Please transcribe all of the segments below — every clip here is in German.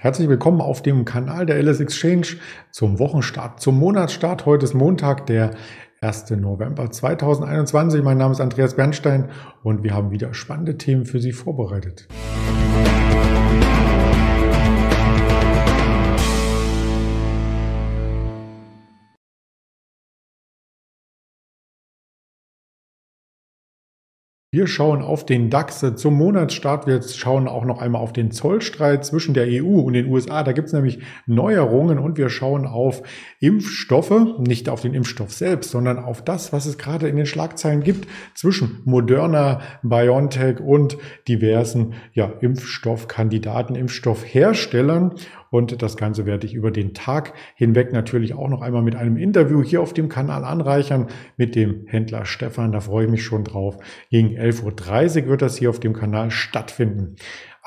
Herzlich willkommen auf dem Kanal der LS Exchange zum Wochenstart, zum Monatsstart. Heute ist Montag, der 1. November 2021. Mein Name ist Andreas Bernstein und wir haben wieder spannende Themen für Sie vorbereitet. Wir schauen auf den DAX zum Monatsstart. Wir schauen auch noch einmal auf den Zollstreit zwischen der EU und den USA. Da gibt es nämlich Neuerungen und wir schauen auf Impfstoffe, nicht auf den Impfstoff selbst, sondern auf das, was es gerade in den Schlagzeilen gibt zwischen Moderna, BioNTech und diversen ja, Impfstoffkandidaten, Impfstoffherstellern. Und das Ganze werde ich über den Tag hinweg natürlich auch noch einmal mit einem Interview hier auf dem Kanal anreichern mit dem Händler Stefan. Da freue ich mich schon drauf. Gegen 11.30 Uhr wird das hier auf dem Kanal stattfinden.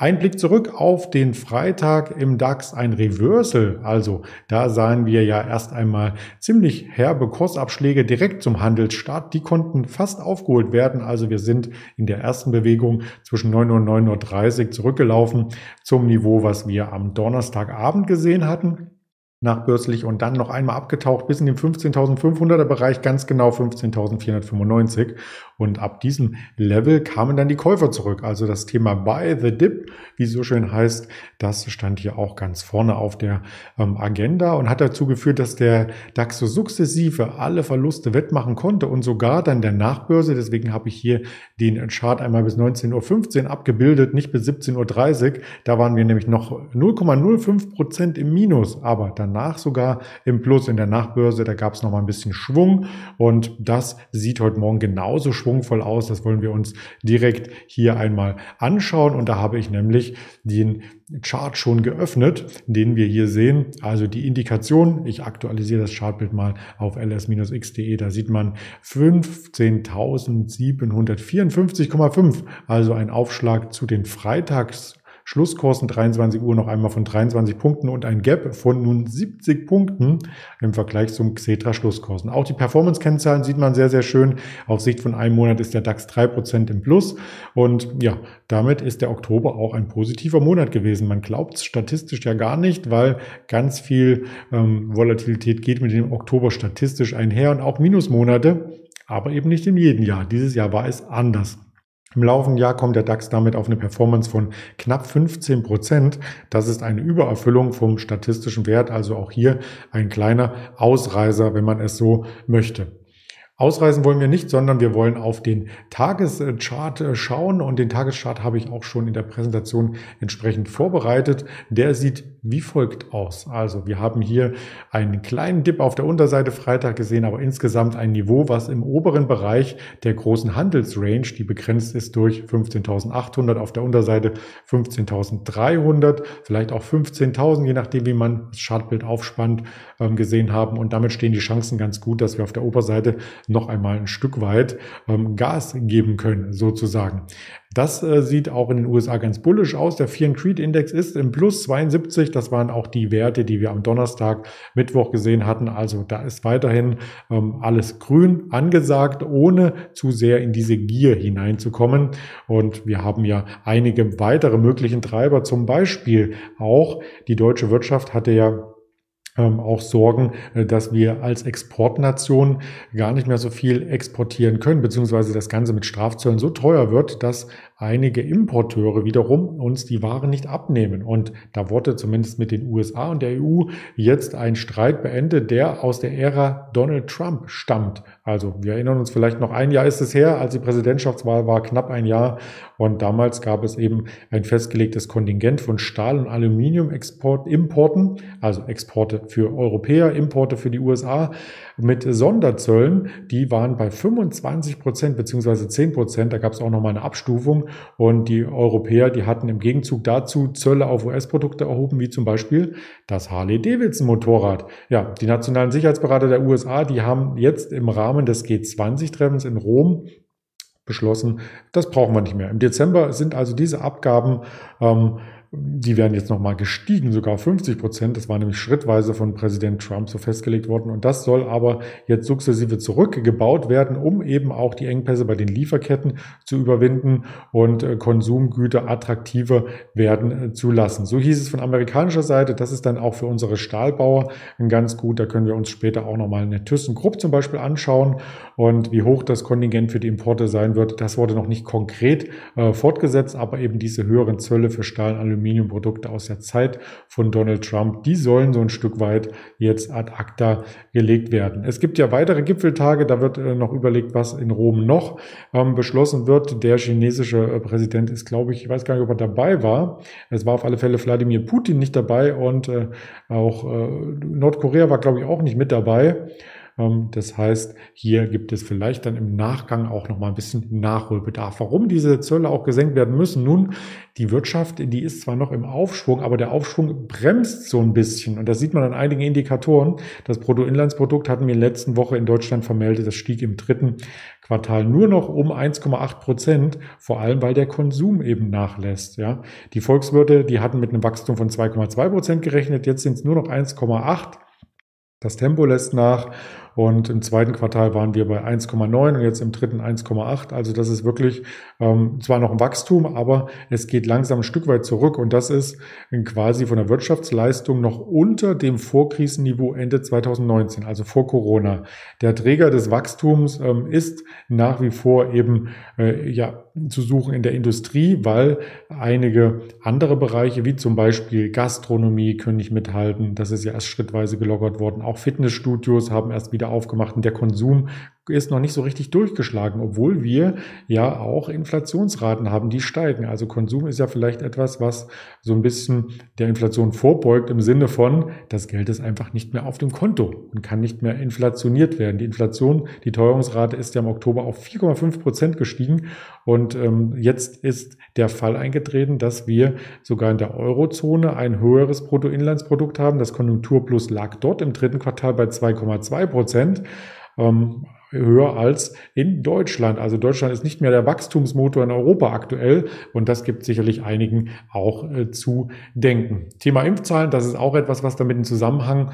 Ein Blick zurück auf den Freitag im DAX, ein Reversal. Also da sahen wir ja erst einmal ziemlich herbe Kursabschläge direkt zum Handelsstart. Die konnten fast aufgeholt werden. Also wir sind in der ersten Bewegung zwischen 9 und 9.30 Uhr zurückgelaufen zum Niveau, was wir am Donnerstagabend gesehen hatten nachbörslich und dann noch einmal abgetaucht bis in den 15.500er Bereich, ganz genau 15.495. Und ab diesem Level kamen dann die Käufer zurück. Also das Thema Buy the Dip, wie es so schön heißt, das stand hier auch ganz vorne auf der ähm, Agenda und hat dazu geführt, dass der DAX so sukzessive alle Verluste wettmachen konnte und sogar dann der Nachbörse, deswegen habe ich hier den Chart einmal bis 19.15 Uhr abgebildet, nicht bis 17.30 Uhr. Da waren wir nämlich noch 0,05 Prozent im Minus, aber danach sogar im Plus in der Nachbörse. Da gab es noch mal ein bisschen Schwung und das sieht heute Morgen genauso schwung schwungvoll aus. Das wollen wir uns direkt hier einmal anschauen. Und da habe ich nämlich den Chart schon geöffnet, den wir hier sehen. Also die Indikation, ich aktualisiere das Chartbild mal auf ls-x.de, da sieht man 15.754,5, also ein Aufschlag zu den Freitags Schlusskursen 23 Uhr noch einmal von 23 Punkten und ein Gap von nun 70 Punkten im Vergleich zum Xetra Schlusskursen. Auch die Performance-Kennzahlen sieht man sehr, sehr schön. Auf Sicht von einem Monat ist der DAX 3% im Plus und ja, damit ist der Oktober auch ein positiver Monat gewesen. Man glaubt es statistisch ja gar nicht, weil ganz viel ähm, Volatilität geht mit dem Oktober statistisch einher und auch Minusmonate, aber eben nicht in jedem Jahr. Dieses Jahr war es anders. Im laufenden Jahr kommt der DAX damit auf eine Performance von knapp 15 Prozent. Das ist eine Übererfüllung vom statistischen Wert, also auch hier ein kleiner Ausreißer, wenn man es so möchte. Ausreisen wollen wir nicht, sondern wir wollen auf den Tageschart äh, schauen und den Tageschart habe ich auch schon in der Präsentation entsprechend vorbereitet. Der sieht wie folgt aus. Also wir haben hier einen kleinen Dip auf der Unterseite Freitag gesehen, aber insgesamt ein Niveau, was im oberen Bereich der großen Handelsrange, die begrenzt ist durch 15.800 auf der Unterseite 15.300, vielleicht auch 15.000, je nachdem, wie man das Chartbild aufspannt, ähm, gesehen haben. Und damit stehen die Chancen ganz gut, dass wir auf der Oberseite noch einmal ein Stück weit ähm, Gas geben können, sozusagen. Das äh, sieht auch in den USA ganz bullisch aus. Der Fear Creed Index ist im Plus 72. Das waren auch die Werte, die wir am Donnerstag, Mittwoch gesehen hatten. Also da ist weiterhin ähm, alles grün angesagt, ohne zu sehr in diese Gier hineinzukommen. Und wir haben ja einige weitere möglichen Treiber. Zum Beispiel auch die deutsche Wirtschaft hatte ja auch sorgen, äh, dass wir als Exportnation gar nicht mehr so viel exportieren können, beziehungsweise das Ganze mit Strafzöllen so teuer wird, dass einige Importeure wiederum uns die Waren nicht abnehmen. Und da wurde zumindest mit den USA und der EU jetzt ein Streit beendet, der aus der Ära Donald Trump stammt. Also wir erinnern uns vielleicht noch ein Jahr ist es her, als die Präsidentschaftswahl war, knapp ein Jahr. Und damals gab es eben ein festgelegtes Kontingent von Stahl- und Aluminium-Importen, also Exporte für Europäer, Importe für die USA mit Sonderzöllen. Die waren bei 25 Prozent beziehungsweise 10 Prozent. Da gab es auch nochmal eine Abstufung. Und die Europäer, die hatten im Gegenzug dazu Zölle auf US-Produkte erhoben, wie zum Beispiel das Harley-Davidson-Motorrad. Ja, die nationalen Sicherheitsberater der USA, die haben jetzt im Rahmen des G20-Treffens in Rom beschlossen, das brauchen wir nicht mehr. Im Dezember sind also diese Abgaben ähm, die werden jetzt nochmal gestiegen, sogar auf 50 Prozent. Das war nämlich schrittweise von Präsident Trump so festgelegt worden. Und das soll aber jetzt sukzessive zurückgebaut werden, um eben auch die Engpässe bei den Lieferketten zu überwinden und äh, Konsumgüter attraktiver werden äh, zu lassen. So hieß es von amerikanischer Seite. Das ist dann auch für unsere Stahlbauer ganz gut. Da können wir uns später auch nochmal eine ThyssenKrupp zum Beispiel anschauen und wie hoch das Kontingent für die Importe sein wird. Das wurde noch nicht konkret äh, fortgesetzt, aber eben diese höheren Zölle für Stahl und Aluminiumprodukte aus der Zeit von Donald Trump, die sollen so ein Stück weit jetzt ad acta gelegt werden. Es gibt ja weitere Gipfeltage, da wird äh, noch überlegt, was in Rom noch ähm, beschlossen wird. Der chinesische äh, Präsident ist, glaube ich, ich weiß gar nicht, ob er dabei war. Es war auf alle Fälle Wladimir Putin nicht dabei und äh, auch Nordkorea war, glaube ich, auch nicht mit dabei. Ähm, das heißt, hier gibt es vielleicht dann im Nachgang auch noch mal ein bisschen Nachholbedarf. Warum diese Zölle auch gesenkt werden müssen? Nun, die Wirtschaft, die ist zwar noch im Aufschwung, aber der Aufschwung bremst so ein bisschen. Und das sieht man an einigen Indikatoren. Das Bruttoinlandsprodukt hatten wir letzten Woche in Deutschland vermeldet. Das stieg im dritten Quartal nur noch um 1,8 Prozent, vor allem weil der Konsum eben nachlässt. Ja, die Volkswirte, die hatten mit einem Wachstum von 2,2 Prozent gerechnet. Jetzt sind es nur noch 1,8. Das Tempo lässt nach und im zweiten Quartal waren wir bei 1,9 und jetzt im dritten 1,8. Also das ist wirklich ähm, zwar noch ein Wachstum, aber es geht langsam ein Stück weit zurück. Und das ist quasi von der Wirtschaftsleistung noch unter dem Vorkrisenniveau Ende 2019, also vor Corona. Der Träger des Wachstums ähm, ist nach wie vor eben äh, ja, zu suchen in der Industrie, weil einige andere Bereiche, wie zum Beispiel Gastronomie, können nicht mithalten. Das ist ja erst schrittweise gelockert worden. Auch Fitnessstudios haben erst wieder aufgemacht und der Konsum ist noch nicht so richtig durchgeschlagen, obwohl wir ja auch Inflationsraten haben, die steigen. Also Konsum ist ja vielleicht etwas, was so ein bisschen der Inflation vorbeugt im Sinne von, das Geld ist einfach nicht mehr auf dem Konto und kann nicht mehr inflationiert werden. Die Inflation, die Teuerungsrate ist ja im Oktober auf 4,5 Prozent gestiegen und ähm, jetzt ist der Fall eingetreten, dass wir sogar in der Eurozone ein höheres Bruttoinlandsprodukt haben. Das Konjunkturplus lag dort im dritten Quartal bei 2,2 Prozent. Ähm, höher als in Deutschland. Also Deutschland ist nicht mehr der Wachstumsmotor in Europa aktuell und das gibt sicherlich einigen auch äh, zu denken. Thema Impfzahlen, das ist auch etwas, was damit in Zusammenhang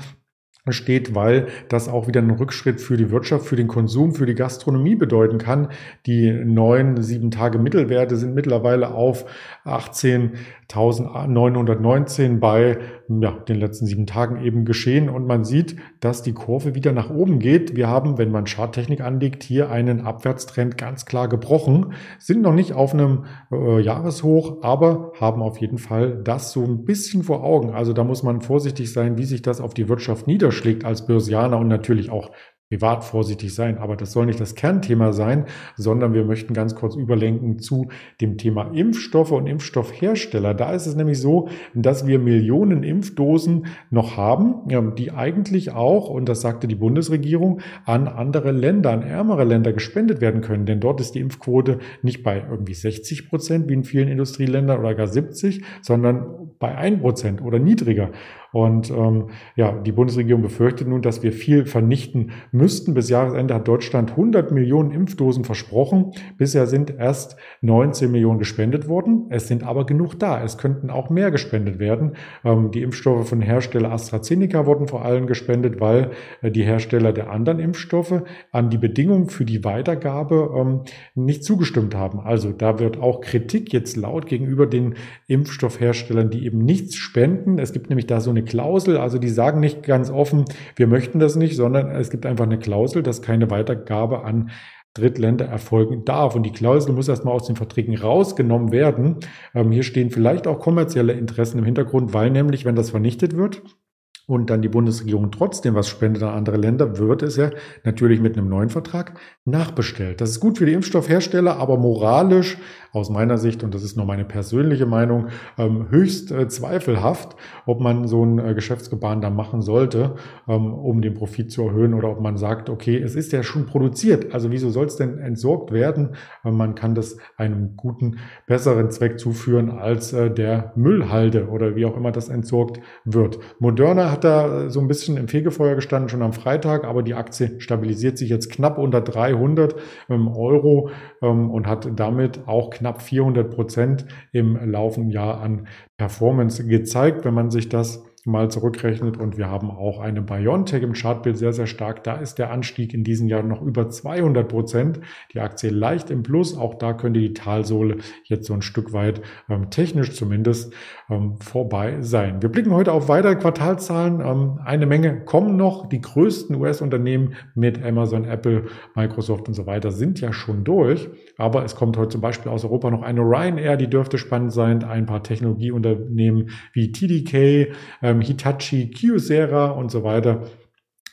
steht, weil das auch wieder einen Rückschritt für die Wirtschaft, für den Konsum, für die Gastronomie bedeuten kann. Die neuen sieben Tage Mittelwerte sind mittlerweile auf 18.919 bei ja, den letzten sieben Tagen eben geschehen und man sieht, dass die Kurve wieder nach oben geht. Wir haben, wenn man Charttechnik anlegt, hier einen Abwärtstrend ganz klar gebrochen, sind noch nicht auf einem äh, Jahreshoch, aber haben auf jeden Fall das so ein bisschen vor Augen. Also da muss man vorsichtig sein, wie sich das auf die Wirtschaft niederschlägt als Börsianer und natürlich auch privat vorsichtig sein. Aber das soll nicht das Kernthema sein, sondern wir möchten ganz kurz überlenken zu dem Thema Impfstoffe und Impfstoffhersteller. Da ist es nämlich so, dass wir Millionen Impfdosen noch haben, die eigentlich auch, und das sagte die Bundesregierung, an andere Länder, an ärmere Länder gespendet werden können. Denn dort ist die Impfquote nicht bei irgendwie 60 Prozent wie in vielen Industrieländern oder gar 70, sondern bei 1 Prozent oder niedriger. Und ähm, ja, die Bundesregierung befürchtet nun, dass wir viel vernichten müssten. Bis Jahresende hat Deutschland 100 Millionen Impfdosen versprochen. Bisher sind erst 19 Millionen gespendet worden. Es sind aber genug da. Es könnten auch mehr gespendet werden. Ähm, die Impfstoffe von Hersteller AstraZeneca wurden vor allem gespendet, weil äh, die Hersteller der anderen Impfstoffe an die Bedingungen für die Weitergabe ähm, nicht zugestimmt haben. Also da wird auch Kritik jetzt laut gegenüber den Impfstoffherstellern, die eben nichts spenden. Es gibt nämlich da so eine Klausel, also die sagen nicht ganz offen, wir möchten das nicht, sondern es gibt einfach eine Klausel, dass keine Weitergabe an Drittländer erfolgen darf. Und die Klausel muss erstmal aus den Verträgen rausgenommen werden. Ähm, hier stehen vielleicht auch kommerzielle Interessen im Hintergrund, weil nämlich, wenn das vernichtet wird, und dann die Bundesregierung trotzdem was spendet an andere Länder, wird es ja natürlich mit einem neuen Vertrag nachbestellt. Das ist gut für die Impfstoffhersteller, aber moralisch aus meiner Sicht, und das ist nur meine persönliche Meinung, ähm, höchst äh, zweifelhaft, ob man so ein äh, Geschäftsgebaren da machen sollte, ähm, um den Profit zu erhöhen oder ob man sagt, okay, es ist ja schon produziert, also wieso soll es denn entsorgt werden? Äh, man kann das einem guten, besseren Zweck zuführen als der Müllhalde oder wie auch immer das entsorgt wird. Moderna hat da so ein bisschen im Fegefeuer gestanden schon am Freitag, aber die Aktie stabilisiert sich jetzt knapp unter 300 ähm, Euro und hat damit auch knapp knapp 400 Prozent im laufenden Jahr an Performance gezeigt, wenn man sich das mal zurückrechnet. Und wir haben auch eine Biontech im Chartbild sehr, sehr stark. Da ist der Anstieg in diesem Jahr noch über 200 Prozent. Die Aktie leicht im Plus. Auch da könnte die Talsohle jetzt so ein Stück weit ähm, technisch zumindest ähm, vorbei sein. Wir blicken heute auf weitere Quartalzahlen. Ähm, eine Menge kommen noch. Die größten US-Unternehmen mit Amazon, Apple, Microsoft und so weiter sind ja schon durch. Aber es kommt heute zum Beispiel aus Europa noch eine Ryanair, die dürfte spannend sein. Ein paar Technologieunternehmen wie TDK, ähm, Hitachi, Kyocera und so weiter.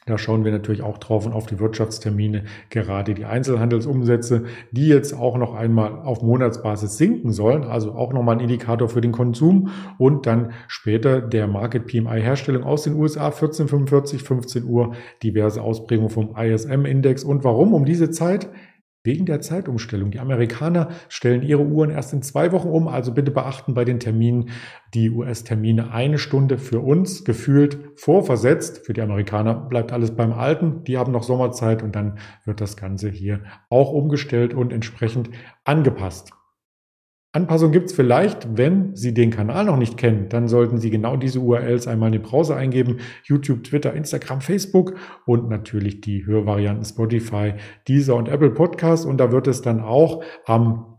Da schauen wir natürlich auch drauf und auf die Wirtschaftstermine, gerade die Einzelhandelsumsätze, die jetzt auch noch einmal auf Monatsbasis sinken sollen, also auch nochmal ein Indikator für den Konsum und dann später der Market PMI Herstellung aus den USA 1445, 15 Uhr, diverse Ausprägungen vom ISM Index und warum um diese Zeit? Wegen der Zeitumstellung. Die Amerikaner stellen ihre Uhren erst in zwei Wochen um, also bitte beachten bei den Terminen die US-Termine eine Stunde für uns gefühlt vorversetzt. Für die Amerikaner bleibt alles beim Alten. Die haben noch Sommerzeit und dann wird das Ganze hier auch umgestellt und entsprechend angepasst. Anpassung gibt es vielleicht, wenn Sie den Kanal noch nicht kennen, dann sollten Sie genau diese URLs einmal in den Browser eingeben. YouTube, Twitter, Instagram, Facebook und natürlich die Hörvarianten Spotify, Deezer und Apple Podcast. Und da wird es dann auch am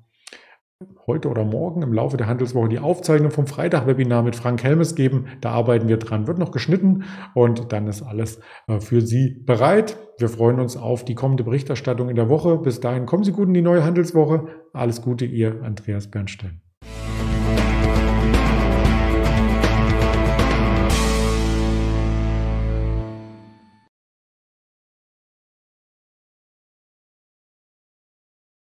heute oder morgen im Laufe der Handelswoche die Aufzeichnung vom Freitag-Webinar mit Frank Helmes geben. Da arbeiten wir dran, wird noch geschnitten und dann ist alles äh, für Sie bereit. Wir freuen uns auf die kommende Berichterstattung in der Woche. Bis dahin kommen Sie gut in die neue Handelswoche. Alles Gute, Ihr Andreas Bernstein.